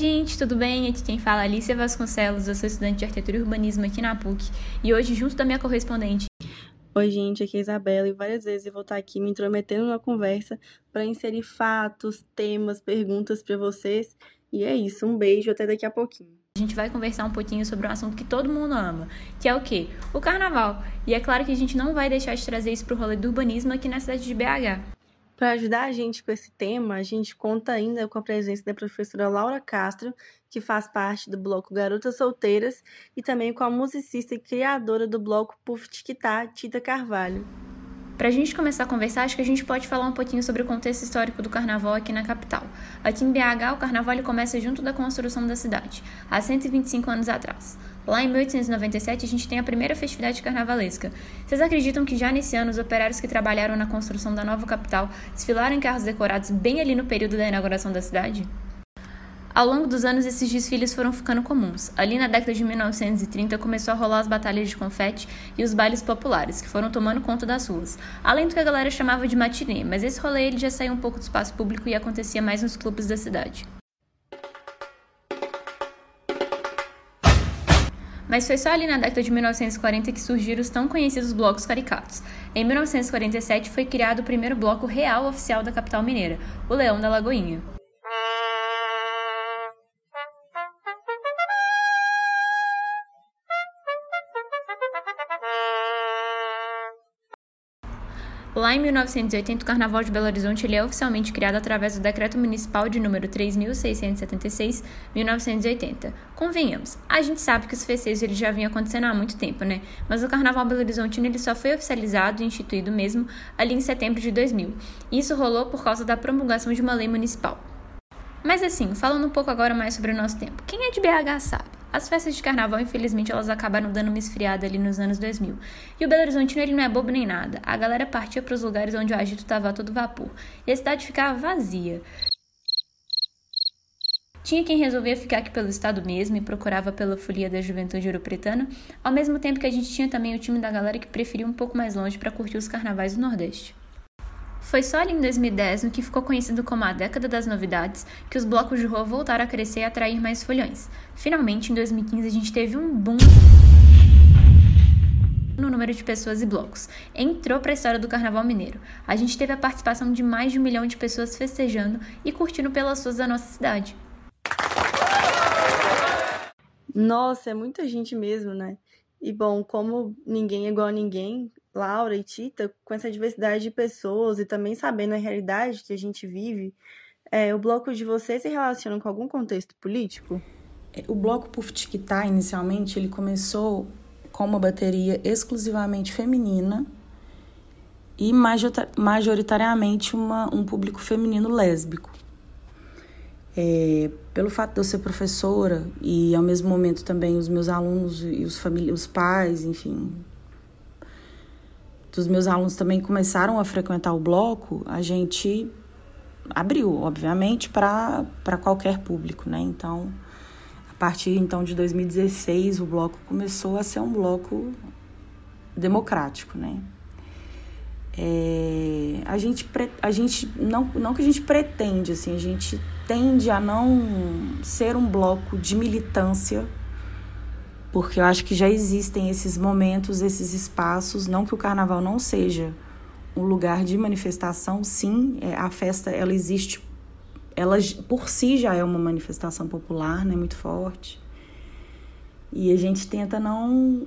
Gente, tudo bem? Aqui quem fala é Alicia Vasconcelos, eu sou estudante de arquitetura e urbanismo aqui na PUC e hoje, junto da minha correspondente. Oi, gente, aqui é a Isabela e várias vezes eu vou estar aqui me intrometendo na conversa para inserir fatos, temas, perguntas para vocês. E é isso, um beijo, até daqui a pouquinho. A gente vai conversar um pouquinho sobre um assunto que todo mundo ama, que é o quê? O carnaval. E é claro que a gente não vai deixar de trazer isso para o rolê do urbanismo aqui na cidade de BH. Para ajudar a gente com esse tema, a gente conta ainda com a presença da professora Laura Castro, que faz parte do bloco Garotas Solteiras, e também com a musicista e criadora do bloco Puff Tiquitá, Tita Carvalho. Para a gente começar a conversar, acho que a gente pode falar um pouquinho sobre o contexto histórico do carnaval aqui na capital. Aqui em BH, o carnaval começa junto da construção da cidade, há 125 anos atrás. Lá em 1897, a gente tem a primeira festividade carnavalesca. Vocês acreditam que já nesse ano os operários que trabalharam na construção da nova capital desfilaram em carros decorados bem ali no período da inauguração da cidade? Ao longo dos anos, esses desfiles foram ficando comuns. Ali na década de 1930 começou a rolar as batalhas de confete e os bailes populares, que foram tomando conta das ruas. Além do que a galera chamava de matinê, mas esse rolê ele já saiu um pouco do espaço público e acontecia mais nos clubes da cidade. Mas foi só ali na década de 1940 que surgiram os tão conhecidos blocos caricatos. Em 1947 foi criado o primeiro bloco real oficial da capital mineira, o Leão da Lagoinha. Lá em 1980, o Carnaval de Belo Horizonte ele é oficialmente criado através do Decreto Municipal de número 3.676-1980. Convenhamos, a gente sabe que os festejos ele já vinham acontecendo há muito tempo, né? Mas o Carnaval Belo Horizonte ele só foi oficializado e instituído mesmo ali em setembro de 2000. E isso rolou por causa da promulgação de uma lei municipal. Mas assim, falando um pouco agora mais sobre o nosso tempo, quem é de BH sabe? As festas de carnaval, infelizmente, elas acabaram dando uma esfriada ali nos anos 2000. E o Belo Horizontino, ele não é bobo nem nada. A galera partia para os lugares onde o agito estava a todo vapor. E a cidade ficava vazia. Tinha quem resolvia ficar aqui pelo estado mesmo e procurava pela folia da juventude europretana, ao mesmo tempo que a gente tinha também o time da galera que preferia um pouco mais longe para curtir os carnavais do Nordeste. Foi só ali em 2010, no que ficou conhecido como a década das novidades, que os blocos de rua voltaram a crescer e atrair mais folhões. Finalmente, em 2015, a gente teve um boom no número de pessoas e blocos. Entrou para a história do Carnaval Mineiro. A gente teve a participação de mais de um milhão de pessoas festejando e curtindo pelas ruas da nossa cidade. Nossa, é muita gente mesmo, né? E bom, como ninguém é igual a ninguém, Laura e Tita, com essa diversidade de pessoas e também sabendo a realidade que a gente vive, é, o bloco de vocês se relaciona com algum contexto político? É, o bloco Puftiquitá, inicialmente, ele começou com uma bateria exclusivamente feminina e majoritariamente uma, um público feminino lésbico. É, pelo fato de eu ser professora e ao mesmo momento também os meus alunos e os, os pais, enfim, dos meus alunos também começaram a frequentar o bloco, a gente abriu, obviamente, para qualquer público, né? Então, a partir então de 2016, o bloco começou a ser um bloco democrático, né? É, a gente, a gente não, não que a gente pretende, assim, a gente tende a não ser um bloco de militância porque eu acho que já existem esses momentos, esses espaços, não que o carnaval não seja um lugar de manifestação, sim, é, a festa ela existe, ela por si já é uma manifestação popular, né, muito forte. E a gente tenta não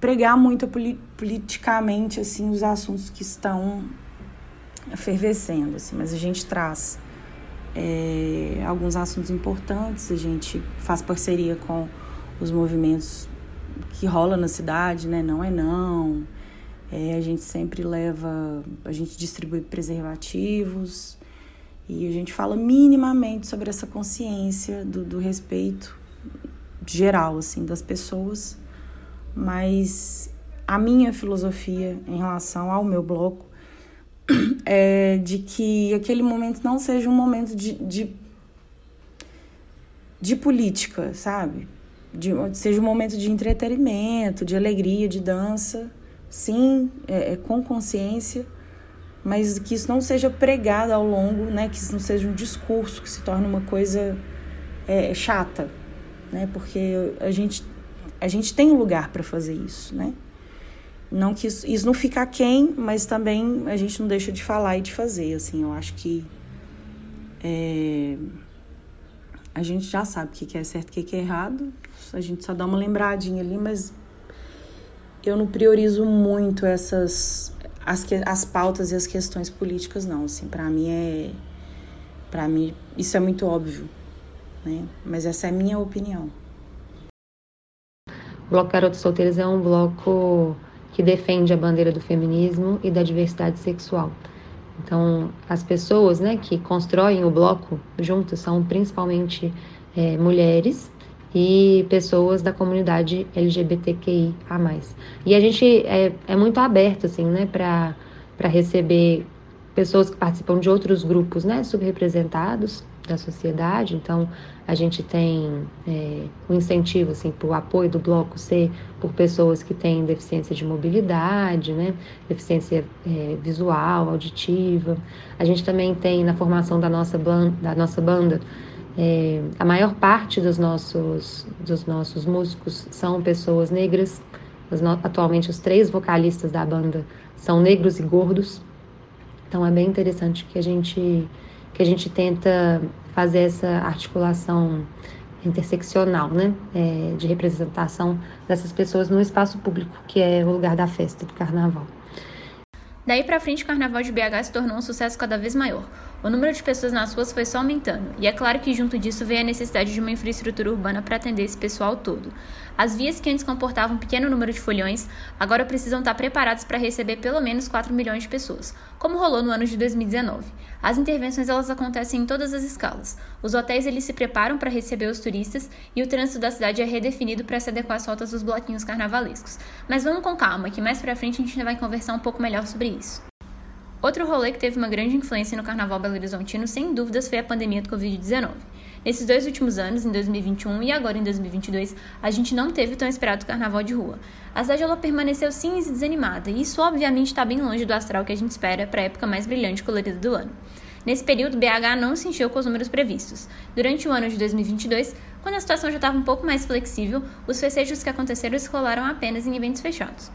pregar muito politicamente assim os assuntos que estão fervescendo, assim, mas a gente traz é, alguns assuntos importantes, a gente faz parceria com os movimentos que rola na cidade, né? Não é não. É, a gente sempre leva, a gente distribui preservativos e a gente fala minimamente sobre essa consciência do, do respeito geral, assim, das pessoas. Mas a minha filosofia em relação ao meu bloco é de que aquele momento não seja um momento de, de, de política, sabe? De, seja um momento de entretenimento, de alegria, de dança, sim, é, é, com consciência, mas que isso não seja pregado ao longo, né? Que isso não seja um discurso, que se torne uma coisa é, chata, né? Porque a gente, a gente tem um lugar para fazer isso, né? Não que isso, isso não fica quem, mas também a gente não deixa de falar e de fazer, assim. Eu acho que é, a gente já sabe o que é certo e o que é errado. A gente só dá uma lembradinha ali, mas eu não priorizo muito essas as, as pautas e as questões políticas não, assim, para mim é para mim isso é muito óbvio, né? Mas essa é a minha opinião. O Bloco Garotos Solteiras é um bloco que defende a bandeira do feminismo e da diversidade sexual. Então, as pessoas né, que constroem o bloco juntos são principalmente é, mulheres e pessoas da comunidade LGBTQIA+. E a gente é, é muito aberto, assim, né, para receber pessoas que participam de outros grupos, né, subrepresentados da sociedade. Então, a gente tem é, um incentivo, assim, para o apoio do bloco ser por pessoas que têm deficiência de mobilidade, né, deficiência é, visual, auditiva. A gente também tem na formação da nossa, da nossa banda é, a maior parte dos nossos, dos nossos músicos são pessoas negras. atualmente, os três vocalistas da banda são negros e gordos. Então, é bem interessante que a gente, que a gente tenta fazer essa articulação interseccional, né, é, de representação dessas pessoas no espaço público, que é o lugar da festa do carnaval. Daí para frente, o Carnaval de BH se tornou um sucesso cada vez maior. O número de pessoas nas ruas foi só aumentando, e é claro que junto disso veio a necessidade de uma infraestrutura urbana para atender esse pessoal todo. As vias que antes comportavam um pequeno número de folhões agora precisam estar preparadas para receber pelo menos 4 milhões de pessoas, como rolou no ano de 2019. As intervenções elas acontecem em todas as escalas. Os hotéis eles se preparam para receber os turistas e o trânsito da cidade é redefinido para se adequar às rotas dos bloquinhos carnavalescos. Mas vamos com calma, que mais para frente a gente vai conversar um pouco melhor sobre isso. Outro rolê que teve uma grande influência no Carnaval Belo Horizontino, sem dúvidas, foi a pandemia do Covid-19. Nesses dois últimos anos, em 2021 e agora em 2022, a gente não teve tão esperado carnaval de rua. A cidade ela permaneceu cinza e desanimada, e isso obviamente está bem longe do astral que a gente espera para a época mais brilhante e colorida do ano. Nesse período, BH não se encheu com os números previstos. Durante o ano de 2022, quando a situação já estava um pouco mais flexível, os festejos que aconteceram se rolaram apenas em eventos fechados.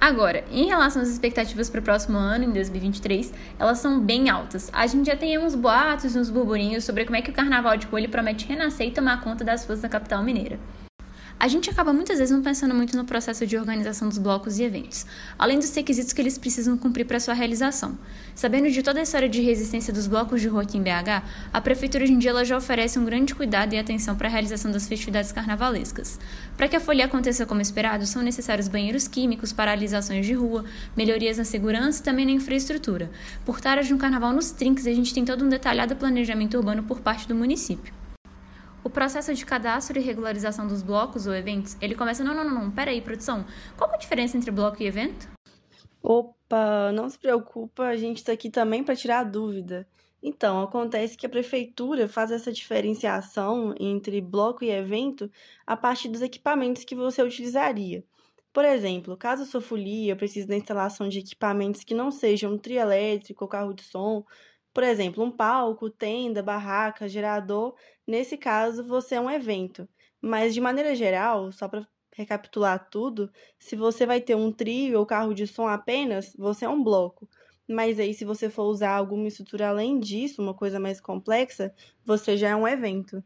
Agora, em relação às expectativas para o próximo ano, em 2023, elas são bem altas. A gente já tem uns boatos, uns burburinhos sobre como é que o Carnaval de Coelho promete renascer e tomar conta das ruas da capital mineira. A gente acaba muitas vezes não pensando muito no processo de organização dos blocos e eventos, além dos requisitos que eles precisam cumprir para sua realização. Sabendo de toda a história de resistência dos blocos de rua aqui em BH, a prefeitura hoje em dia já oferece um grande cuidado e atenção para a realização das festividades carnavalescas. Para que a folia aconteça como esperado, são necessários banheiros químicos, paralisações de rua, melhorias na segurança e também na infraestrutura. Por taras de um carnaval nos trinques, a gente tem todo um detalhado planejamento urbano por parte do município. O processo de cadastro e regularização dos blocos ou eventos, ele começa, não, não, não, não, peraí, produção, qual é a diferença entre bloco e evento? Opa, não se preocupa, a gente está aqui também para tirar a dúvida. Então, acontece que a prefeitura faz essa diferenciação entre bloco e evento a partir dos equipamentos que você utilizaria. Por exemplo, caso a sua folia precise da instalação de equipamentos que não sejam um trio elétrico ou carro de som, por exemplo, um palco, tenda, barraca, gerador, nesse caso você é um evento. Mas de maneira geral, só para recapitular tudo, se você vai ter um trio ou carro de som apenas, você é um bloco. Mas aí, se você for usar alguma estrutura além disso, uma coisa mais complexa, você já é um evento.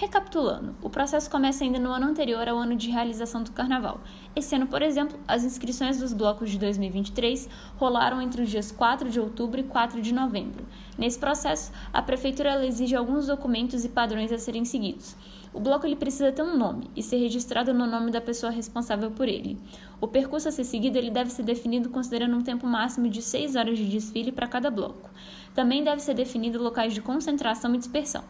Recapitulando, o processo começa ainda no ano anterior ao ano de realização do carnaval. Esse ano, por exemplo, as inscrições dos blocos de 2023 rolaram entre os dias 4 de outubro e 4 de novembro. Nesse processo, a prefeitura exige alguns documentos e padrões a serem seguidos. O bloco ele precisa ter um nome e ser registrado no nome da pessoa responsável por ele. O percurso a ser seguido ele deve ser definido considerando um tempo máximo de 6 horas de desfile para cada bloco. Também deve ser definido locais de concentração e dispersão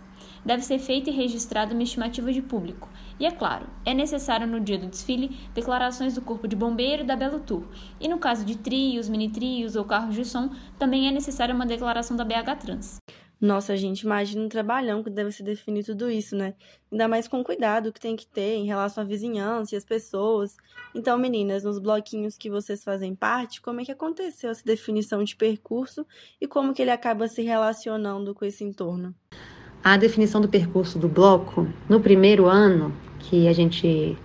deve ser feita e registrada uma estimativa de público. E é claro, é necessário no dia do desfile declarações do Corpo de Bombeiro e da Belo Tour. E no caso de trios, mini-trios ou carros de som, também é necessária uma declaração da BH Trans. Nossa, gente, imagina um trabalhão que deve se definir tudo isso, né? Ainda mais com o cuidado que tem que ter em relação à vizinhança e às pessoas. Então, meninas, nos bloquinhos que vocês fazem parte, como é que aconteceu essa definição de percurso e como que ele acaba se relacionando com esse entorno? A definição do percurso do bloco, no primeiro ano, que a gente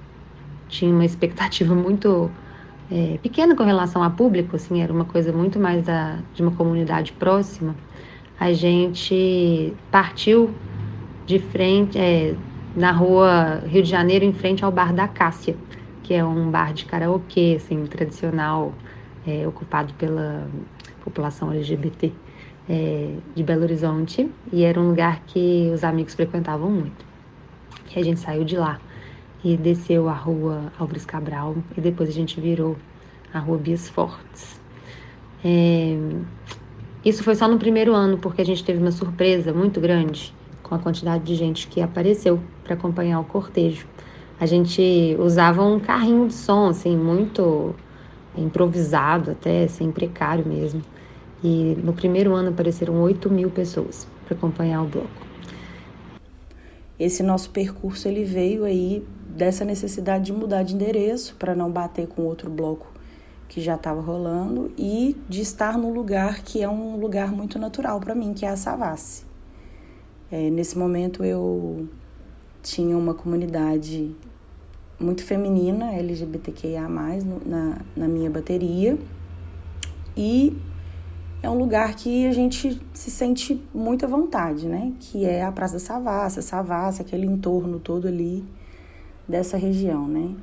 tinha uma expectativa muito é, pequena com relação a público, assim, era uma coisa muito mais da, de uma comunidade próxima, a gente partiu de frente, é, na rua Rio de Janeiro, em frente ao Bar da Cássia, que é um bar de karaokê, assim, tradicional, é, ocupado pela população LGBT é, de Belo Horizonte, e era um lugar que os amigos frequentavam muito. E a gente saiu de lá e desceu a rua Álvares Cabral, e depois a gente virou a rua Bias Fortes. É, isso foi só no primeiro ano, porque a gente teve uma surpresa muito grande com a quantidade de gente que apareceu para acompanhar o cortejo. A gente usava um carrinho de som, assim, muito improvisado, até assim, precário mesmo. E no primeiro ano apareceram 8 mil pessoas para acompanhar o bloco. Esse nosso percurso ele veio aí dessa necessidade de mudar de endereço para não bater com outro bloco que já estava rolando e de estar num lugar que é um lugar muito natural para mim, que é a Savassi. É, nesse momento eu tinha uma comunidade muito feminina, LGBTQIA+, na, na minha bateria, e é um lugar que a gente se sente muito à vontade, né? Que é a Praça da Savassi, Savassi, aquele entorno todo ali dessa região, né?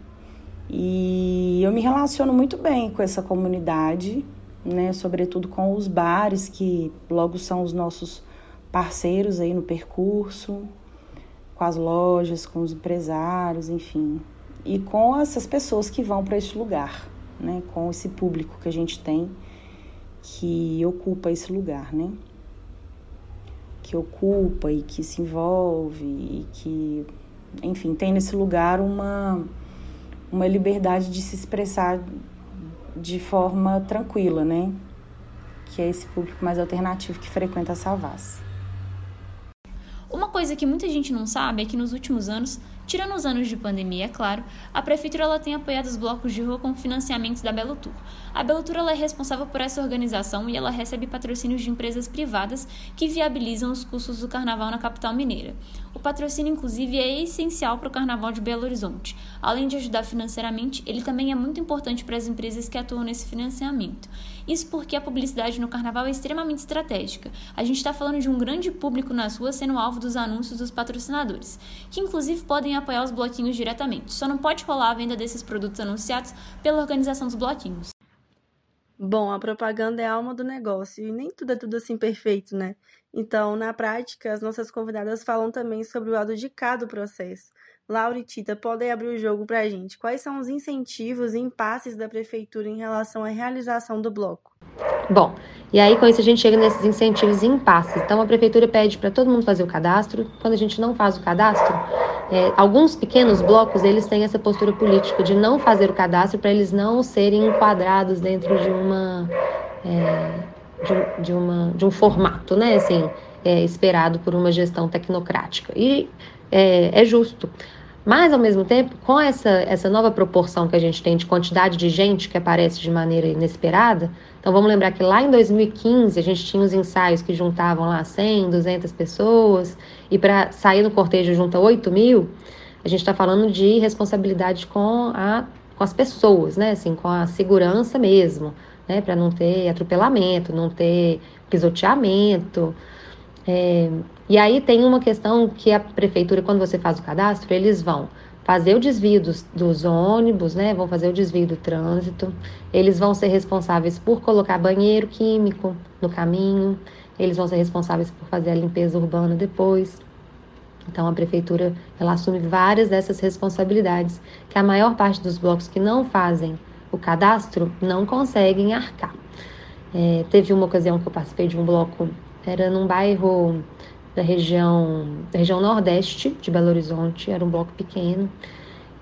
E eu me relaciono muito bem com essa comunidade, né? Sobretudo com os bares que logo são os nossos parceiros aí no percurso, com as lojas, com os empresários, enfim, e com essas pessoas que vão para esse lugar, né? Com esse público que a gente tem que ocupa esse lugar, né? Que ocupa e que se envolve e que, enfim, tem nesse lugar uma uma liberdade de se expressar de forma tranquila, né? Que é esse público mais alternativo que frequenta a Savas. Uma coisa que muita gente não sabe é que nos últimos anos Tirando os anos de pandemia, é claro, a prefeitura ela tem apoiado os blocos de rua com financiamentos da Belo Tour. A Belo Tour ela é responsável por essa organização e ela recebe patrocínios de empresas privadas que viabilizam os custos do carnaval na capital mineira. O patrocínio, inclusive, é essencial para o carnaval de Belo Horizonte. Além de ajudar financeiramente, ele também é muito importante para as empresas que atuam nesse financiamento. Isso porque a publicidade no carnaval é extremamente estratégica. A gente está falando de um grande público nas ruas sendo alvo dos anúncios dos patrocinadores, que inclusive podem apoiar os bloquinhos diretamente. Só não pode rolar a venda desses produtos anunciados pela organização dos bloquinhos. Bom, a propaganda é a alma do negócio e nem tudo é tudo assim perfeito, né? Então, na prática, as nossas convidadas falam também sobre o lado de cá do processo. Laura e Tita, podem abrir o jogo para a gente. Quais são os incentivos e impasses da prefeitura em relação à realização do bloco? Bom, e aí com isso a gente chega nesses incentivos e impasses. Então a prefeitura pede para todo mundo fazer o cadastro. Quando a gente não faz o cadastro, é, alguns pequenos blocos eles têm essa postura política de não fazer o cadastro para eles não serem enquadrados dentro de uma é, de, de, uma de um formato, né? Assim, é, esperado por uma gestão tecnocrática. E é, é justo. Mas, ao mesmo tempo, com essa, essa nova proporção que a gente tem de quantidade de gente que aparece de maneira inesperada, então vamos lembrar que lá em 2015 a gente tinha os ensaios que juntavam lá 100, 200 pessoas, e para sair no cortejo junta 8 mil, a gente está falando de responsabilidade com, a, com as pessoas, né? Assim, com a segurança mesmo, né? Para não ter atropelamento, não ter pisoteamento. É, e aí tem uma questão que a prefeitura, quando você faz o cadastro, eles vão fazer o desvio dos, dos, ônibus, né? Vão fazer o desvio do trânsito. Eles vão ser responsáveis por colocar banheiro químico no caminho. Eles vão ser responsáveis por fazer a limpeza urbana depois. Então a prefeitura ela assume várias dessas responsabilidades que a maior parte dos blocos que não fazem o cadastro não conseguem arcar. É, teve uma ocasião que eu participei de um bloco, era num bairro da região, da região nordeste de Belo Horizonte, era um bloco pequeno.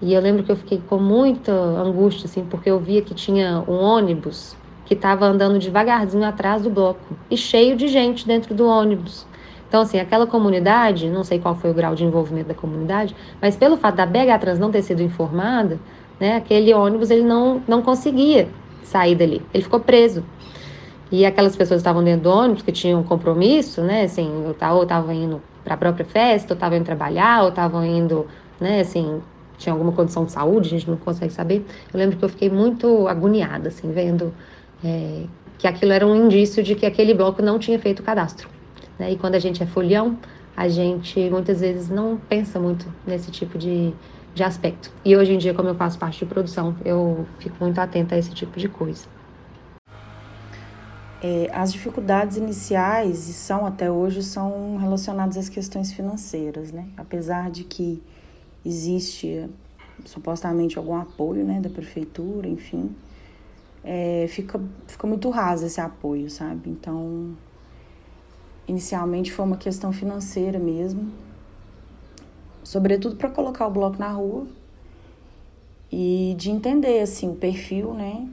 E eu lembro que eu fiquei com muita angústia, assim, porque eu via que tinha um ônibus que estava andando devagarzinho atrás do bloco e cheio de gente dentro do ônibus. Então, assim, aquela comunidade, não sei qual foi o grau de envolvimento da comunidade, mas pelo fato da BH Trans não ter sido informada, né, aquele ônibus ele não, não conseguia sair dali, ele ficou preso. E aquelas pessoas estavam dentro do ônibus, que tinham compromisso, né, assim, ou estavam indo para a própria festa, ou estavam indo trabalhar, ou estavam indo, né, assim, tinha alguma condição de saúde, a gente não consegue saber. Eu lembro que eu fiquei muito agoniada, assim, vendo é, que aquilo era um indício de que aquele bloco não tinha feito o cadastro. Né? E quando a gente é folião, a gente muitas vezes não pensa muito nesse tipo de, de aspecto. E hoje em dia, como eu faço parte de produção, eu fico muito atenta a esse tipo de coisa. É, as dificuldades iniciais, e são até hoje, são relacionadas às questões financeiras, né? Apesar de que existe supostamente algum apoio né, da prefeitura, enfim, é, fica, fica muito raso esse apoio, sabe? Então, inicialmente foi uma questão financeira mesmo, sobretudo para colocar o bloco na rua e de entender assim o perfil, né?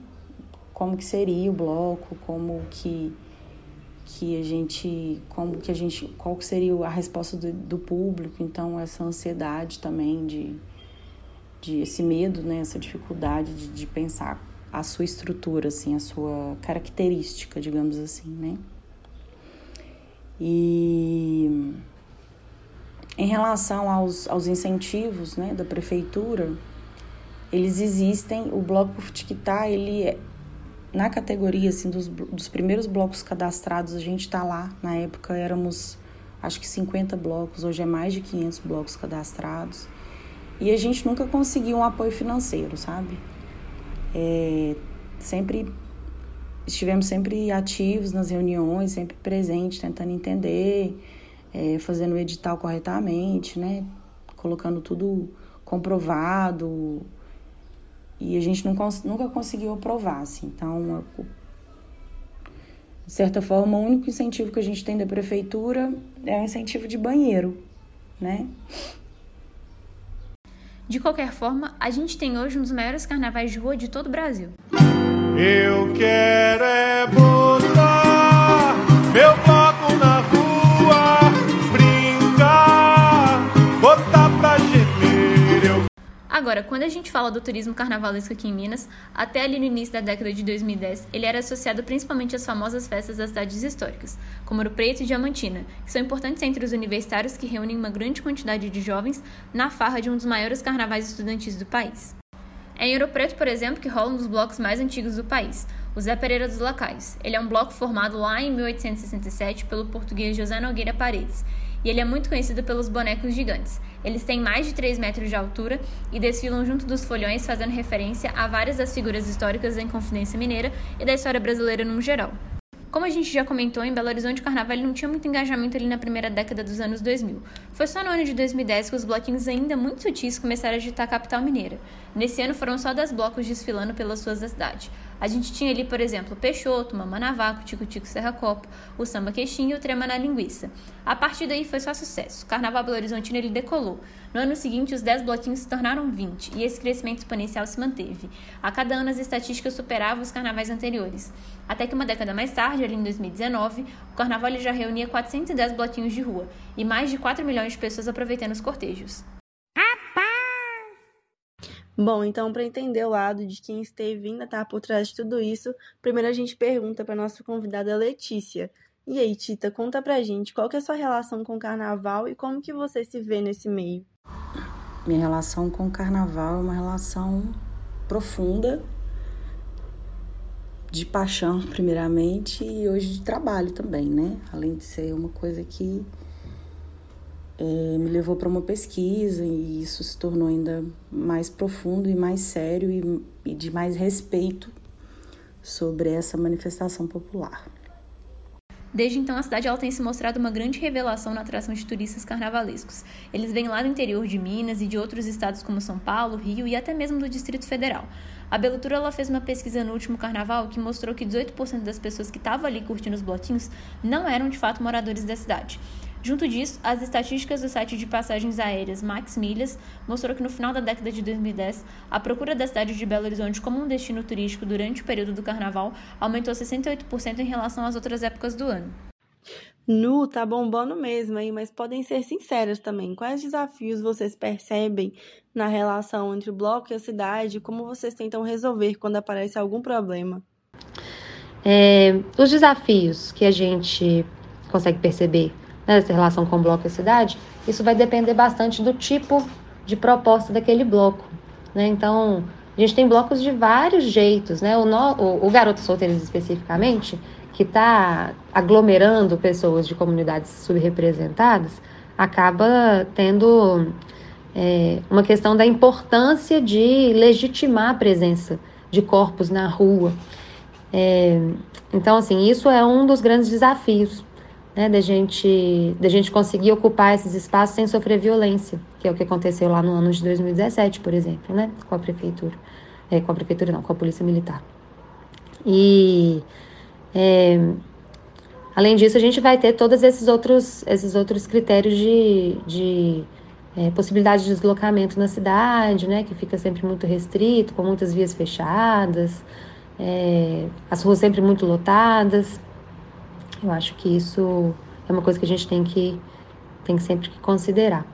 Como que seria o bloco, como que que a gente, como que a gente, qual que seria a resposta do, do público, então essa ansiedade também de, de esse medo, né, essa dificuldade de, de pensar a sua estrutura, assim, a sua característica, digamos assim, né? E em relação aos, aos incentivos, né, da prefeitura, eles existem, o Bloco Futiquitá, ele é, na categoria assim dos, dos primeiros blocos cadastrados, a gente está lá. Na época éramos acho que 50 blocos, hoje é mais de 500 blocos cadastrados. E a gente nunca conseguiu um apoio financeiro, sabe? É, sempre estivemos sempre ativos nas reuniões, sempre presentes, tentando entender, é, fazendo o edital corretamente, né? Colocando tudo comprovado, e a gente não, nunca conseguiu aprovar, assim. Então, de certa forma, o único incentivo que a gente tem da prefeitura é o incentivo de banheiro, né? De qualquer forma, a gente tem hoje um dos maiores carnavais de rua de todo o Brasil. Eu quero é botar Agora, quando a gente fala do turismo carnavalesco aqui em Minas, até ali no início da década de 2010, ele era associado principalmente às famosas festas das cidades históricas, como Ouro Preto e Diamantina, que são importantes entre os universitários que reúnem uma grande quantidade de jovens na farra de um dos maiores carnavais estudantis do país. É em Ouro Preto, por exemplo, que rola um dos blocos mais antigos do país, o Zé Pereira dos Lacais. Ele é um bloco formado lá em 1867 pelo português José Nogueira Paredes, e ele é muito conhecido pelos bonecos gigantes. Eles têm mais de 3 metros de altura e desfilam junto dos folhões, fazendo referência a várias das figuras históricas da Inconfidência Mineira e da história brasileira no geral. Como a gente já comentou, em Belo Horizonte o carnaval não tinha muito engajamento ali na primeira década dos anos 2000. Foi só no ano de 2010 que os bloquinhos ainda muito sutis começaram a agitar a capital mineira. Nesse ano foram só 10 blocos desfilando pelas ruas da cidade. A gente tinha ali, por exemplo, Peixoto, Mamanavaco, Tico Tico Serra Copo, o Samba Queixinho e o Trema na Linguiça. A partir daí foi só sucesso. O Carnaval Belo Horizontino ele decolou. No ano seguinte, os 10 bloquinhos se tornaram 20 e esse crescimento exponencial se manteve. A cada ano as estatísticas superavam os carnavais anteriores. Até que uma década mais tarde, ali em 2019, o Carnaval já reunia 410 bloquinhos de rua e mais de 4 milhões de pessoas aproveitando os cortejos. Bom, então, para entender o lado de quem esteve ainda tá por trás de tudo isso, primeiro a gente pergunta para nossa convidada Letícia. E aí, Tita, conta pra gente qual que é a sua relação com o carnaval e como que você se vê nesse meio? Minha relação com o carnaval é uma relação profunda, de paixão, primeiramente, e hoje de trabalho também, né? Além de ser uma coisa que é, me levou para uma pesquisa e isso se tornou ainda mais profundo e mais sério e, e de mais respeito sobre essa manifestação popular. Desde então, a cidade ela tem se mostrado uma grande revelação na atração de turistas carnavalescos. Eles vêm lá do interior de Minas e de outros estados como São Paulo, Rio e até mesmo do Distrito Federal. A Belutura ela fez uma pesquisa no último carnaval que mostrou que 18% das pessoas que estavam ali curtindo os bloquinhos não eram de fato moradores da cidade. Junto disso, as estatísticas do site de passagens aéreas Max Milhas mostrou que no final da década de 2010, a procura da cidade de Belo Horizonte como um destino turístico durante o período do carnaval aumentou 68% em relação às outras épocas do ano. Nu tá bombando mesmo aí, mas podem ser sinceras também. Quais desafios vocês percebem na relação entre o bloco e a cidade? Como vocês tentam resolver quando aparece algum problema? É, os desafios que a gente consegue perceber nessa né, relação com o bloco e cidade, isso vai depender bastante do tipo de proposta daquele bloco. Né? Então, a gente tem blocos de vários jeitos. Né? O, no, o, o Garoto Solteiros especificamente, que está aglomerando pessoas de comunidades subrepresentadas, acaba tendo é, uma questão da importância de legitimar a presença de corpos na rua. É, então, assim, isso é um dos grandes desafios né, da gente, da gente conseguir ocupar esses espaços sem sofrer violência, que é o que aconteceu lá no ano de 2017, por exemplo, né, com a prefeitura, é, com a prefeitura não, com a polícia militar. E é, além disso, a gente vai ter todos esses outros, esses outros critérios de, de é, possibilidade de deslocamento na cidade, né, que fica sempre muito restrito, com muitas vias fechadas, é, as ruas sempre muito lotadas. Eu acho que isso é uma coisa que a gente tem que, tem sempre que considerar.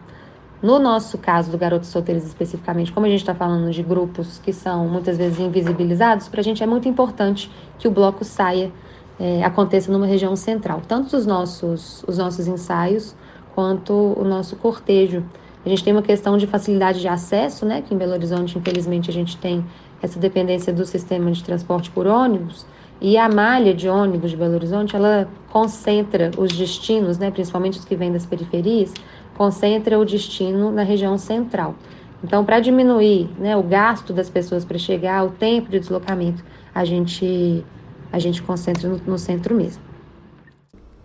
No nosso caso do Garotos Solteiros especificamente, como a gente está falando de grupos que são muitas vezes invisibilizados, para a gente é muito importante que o bloco saia é, aconteça numa região central, tanto os nossos, os nossos ensaios quanto o nosso cortejo. A gente tem uma questão de facilidade de acesso, né? Que em Belo Horizonte, infelizmente, a gente tem essa dependência do sistema de transporte por ônibus. E a malha de ônibus de Belo Horizonte, ela concentra os destinos, né, principalmente os que vêm das periferias, concentra o destino na região central. Então, para diminuir né, o gasto das pessoas para chegar, o tempo de deslocamento, a gente a gente concentra no, no centro mesmo.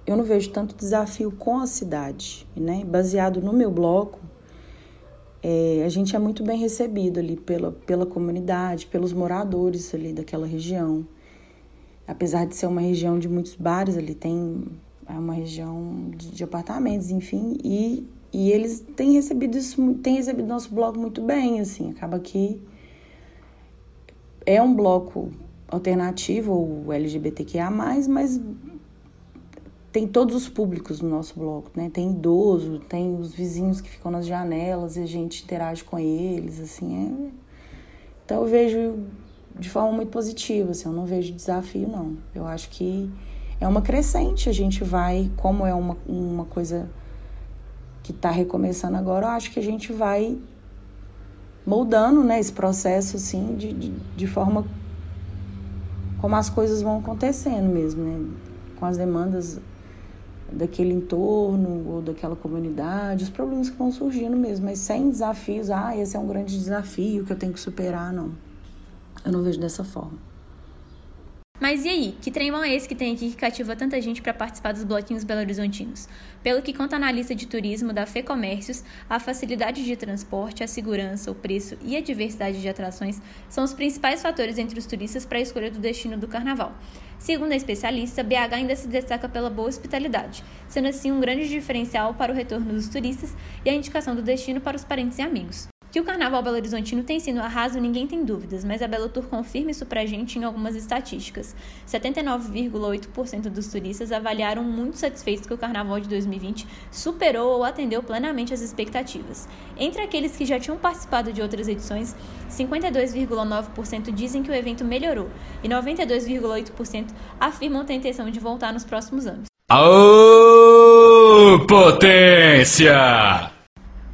Eu não vejo tanto desafio com a cidade, né? Baseado no meu bloco, é, a gente é muito bem recebido ali pela, pela comunidade, pelos moradores ali daquela região. Apesar de ser uma região de muitos bares, ali tem é uma região de, de apartamentos, enfim, e, e eles têm recebido isso, têm recebido nosso bloco muito bem, assim, acaba que é um bloco alternativo ou LGBTQIA+, mas tem todos os públicos no nosso bloco, né? Tem idoso, tem os vizinhos que ficam nas janelas e a gente interage com eles, assim, é... Então eu vejo de forma muito positiva, assim, eu não vejo desafio, não. Eu acho que é uma crescente, a gente vai, como é uma, uma coisa que está recomeçando agora, eu acho que a gente vai moldando, né, esse processo, assim, de, de, de forma como as coisas vão acontecendo mesmo, né? Com as demandas daquele entorno ou daquela comunidade, os problemas que vão surgindo mesmo, mas sem desafios, ah, esse é um grande desafio que eu tenho que superar, não. Eu não vejo dessa forma. Mas e aí, que tremão é esse que tem aqui que cativa tanta gente para participar dos bloquinhos belo-horizontinos? Pelo que conta a analista de turismo da Fê Comércios, a facilidade de transporte, a segurança, o preço e a diversidade de atrações são os principais fatores entre os turistas para a escolha do destino do carnaval. Segundo a especialista, BH ainda se destaca pela boa hospitalidade, sendo assim um grande diferencial para o retorno dos turistas e a indicação do destino para os parentes e amigos. Que o carnaval Belo Horizontino tem sido arraso, ninguém tem dúvidas, mas a Belo Tour confirma isso pra gente em algumas estatísticas. 79,8% dos turistas avaliaram muito satisfeitos que o carnaval de 2020 superou ou atendeu plenamente as expectativas. Entre aqueles que já tinham participado de outras edições, 52,9% dizem que o evento melhorou e 92,8% afirmam ter intenção de voltar nos próximos anos. Aô, potência!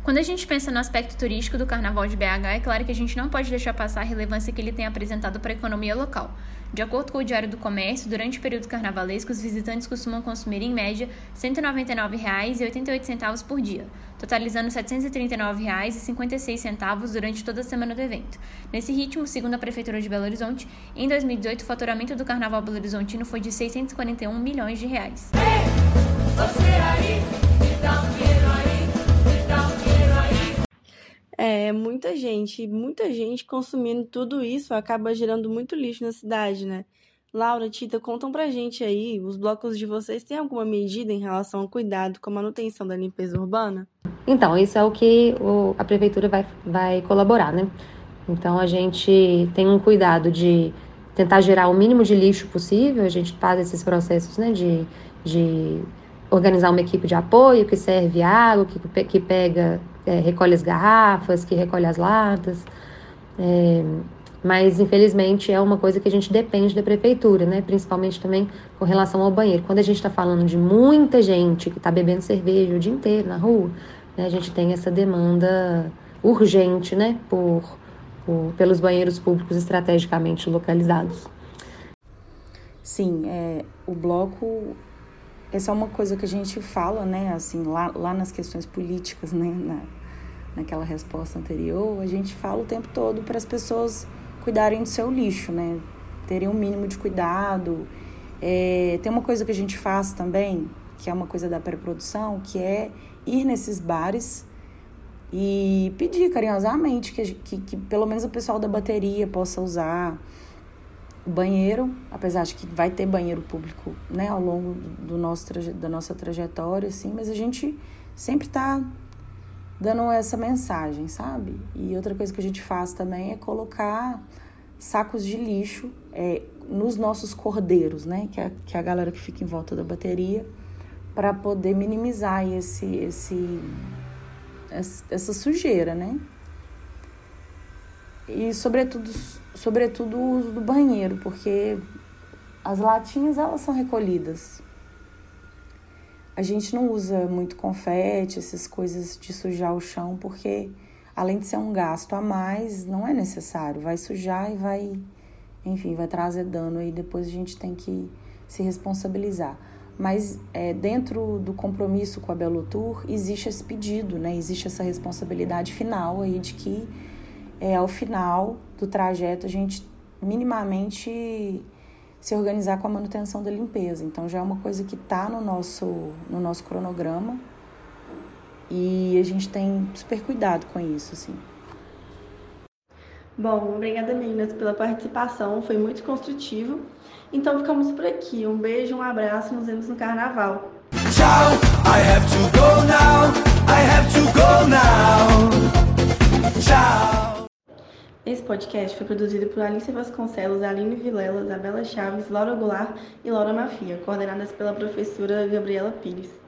Quando a gente pensa no aspecto turístico do Carnaval de BH, é claro que a gente não pode deixar passar a relevância que ele tem apresentado para a economia local. De acordo com o Diário do Comércio, durante o período carnavalesco, os visitantes costumam consumir, em média, R$ 199,88 por dia, totalizando R$ 739,56 durante toda a semana do evento. Nesse ritmo, segundo a Prefeitura de Belo Horizonte, em 2018 o faturamento do Carnaval Belo Horizontino foi de 641 milhões de reais. Ei, É, muita gente, muita gente consumindo tudo isso acaba gerando muito lixo na cidade, né? Laura, Tita, contam pra gente aí, os blocos de vocês têm alguma medida em relação ao cuidado com a manutenção da limpeza urbana? Então, isso é o que o, a prefeitura vai, vai colaborar, né? Então, a gente tem um cuidado de tentar gerar o mínimo de lixo possível, a gente faz esses processos né, de, de organizar uma equipe de apoio que serve água, que, que pega, é, recolhe as garrafas, que recolhe as latas. É, mas infelizmente é uma coisa que a gente depende da prefeitura, né? Principalmente também com relação ao banheiro. Quando a gente está falando de muita gente que está bebendo cerveja o dia inteiro na rua, né? a gente tem essa demanda urgente, né? Por, por pelos banheiros públicos estrategicamente localizados. Sim, é, o bloco essa é uma coisa que a gente fala, né? Assim, lá, lá nas questões políticas, né? Na, naquela resposta anterior, a gente fala o tempo todo para as pessoas cuidarem do seu lixo, né? Terem um mínimo de cuidado. É, tem uma coisa que a gente faz também, que é uma coisa da pré-produção, que é ir nesses bares e pedir carinhosamente que, que, que pelo menos o pessoal da bateria possa usar banheiro, apesar de que vai ter banheiro público né, ao longo do nosso, da nossa trajetória, assim, mas a gente sempre está dando essa mensagem, sabe? E outra coisa que a gente faz também é colocar sacos de lixo é, nos nossos cordeiros, né? Que é, que é a galera que fica em volta da bateria, para poder minimizar esse, esse, essa sujeira, né? E sobretudo, sobretudo o uso do banheiro, porque as latinhas elas são recolhidas a gente não usa muito confete, essas coisas de sujar o chão, porque além de ser um gasto a mais, não é necessário. Vai sujar e vai, enfim, vai trazer dano aí depois a gente tem que se responsabilizar. Mas é, dentro do compromisso com a Belo Tour existe esse pedido, né? Existe essa responsabilidade final aí de que é, ao final do trajeto a gente minimamente se organizar com a manutenção da limpeza. Então já é uma coisa que está no nosso, no nosso cronograma e a gente tem super cuidado com isso, assim. Bom, obrigada meninas pela participação, foi muito construtivo. Então ficamos por aqui. Um beijo, um abraço, nos vemos no carnaval. Tchau, I have to go now. I have to go now. Tchau. Esse podcast foi produzido por Alice Vasconcelos, Aline Vilela, Isabela Chaves, Laura Goulart e Laura Mafia, coordenadas pela professora Gabriela Pires.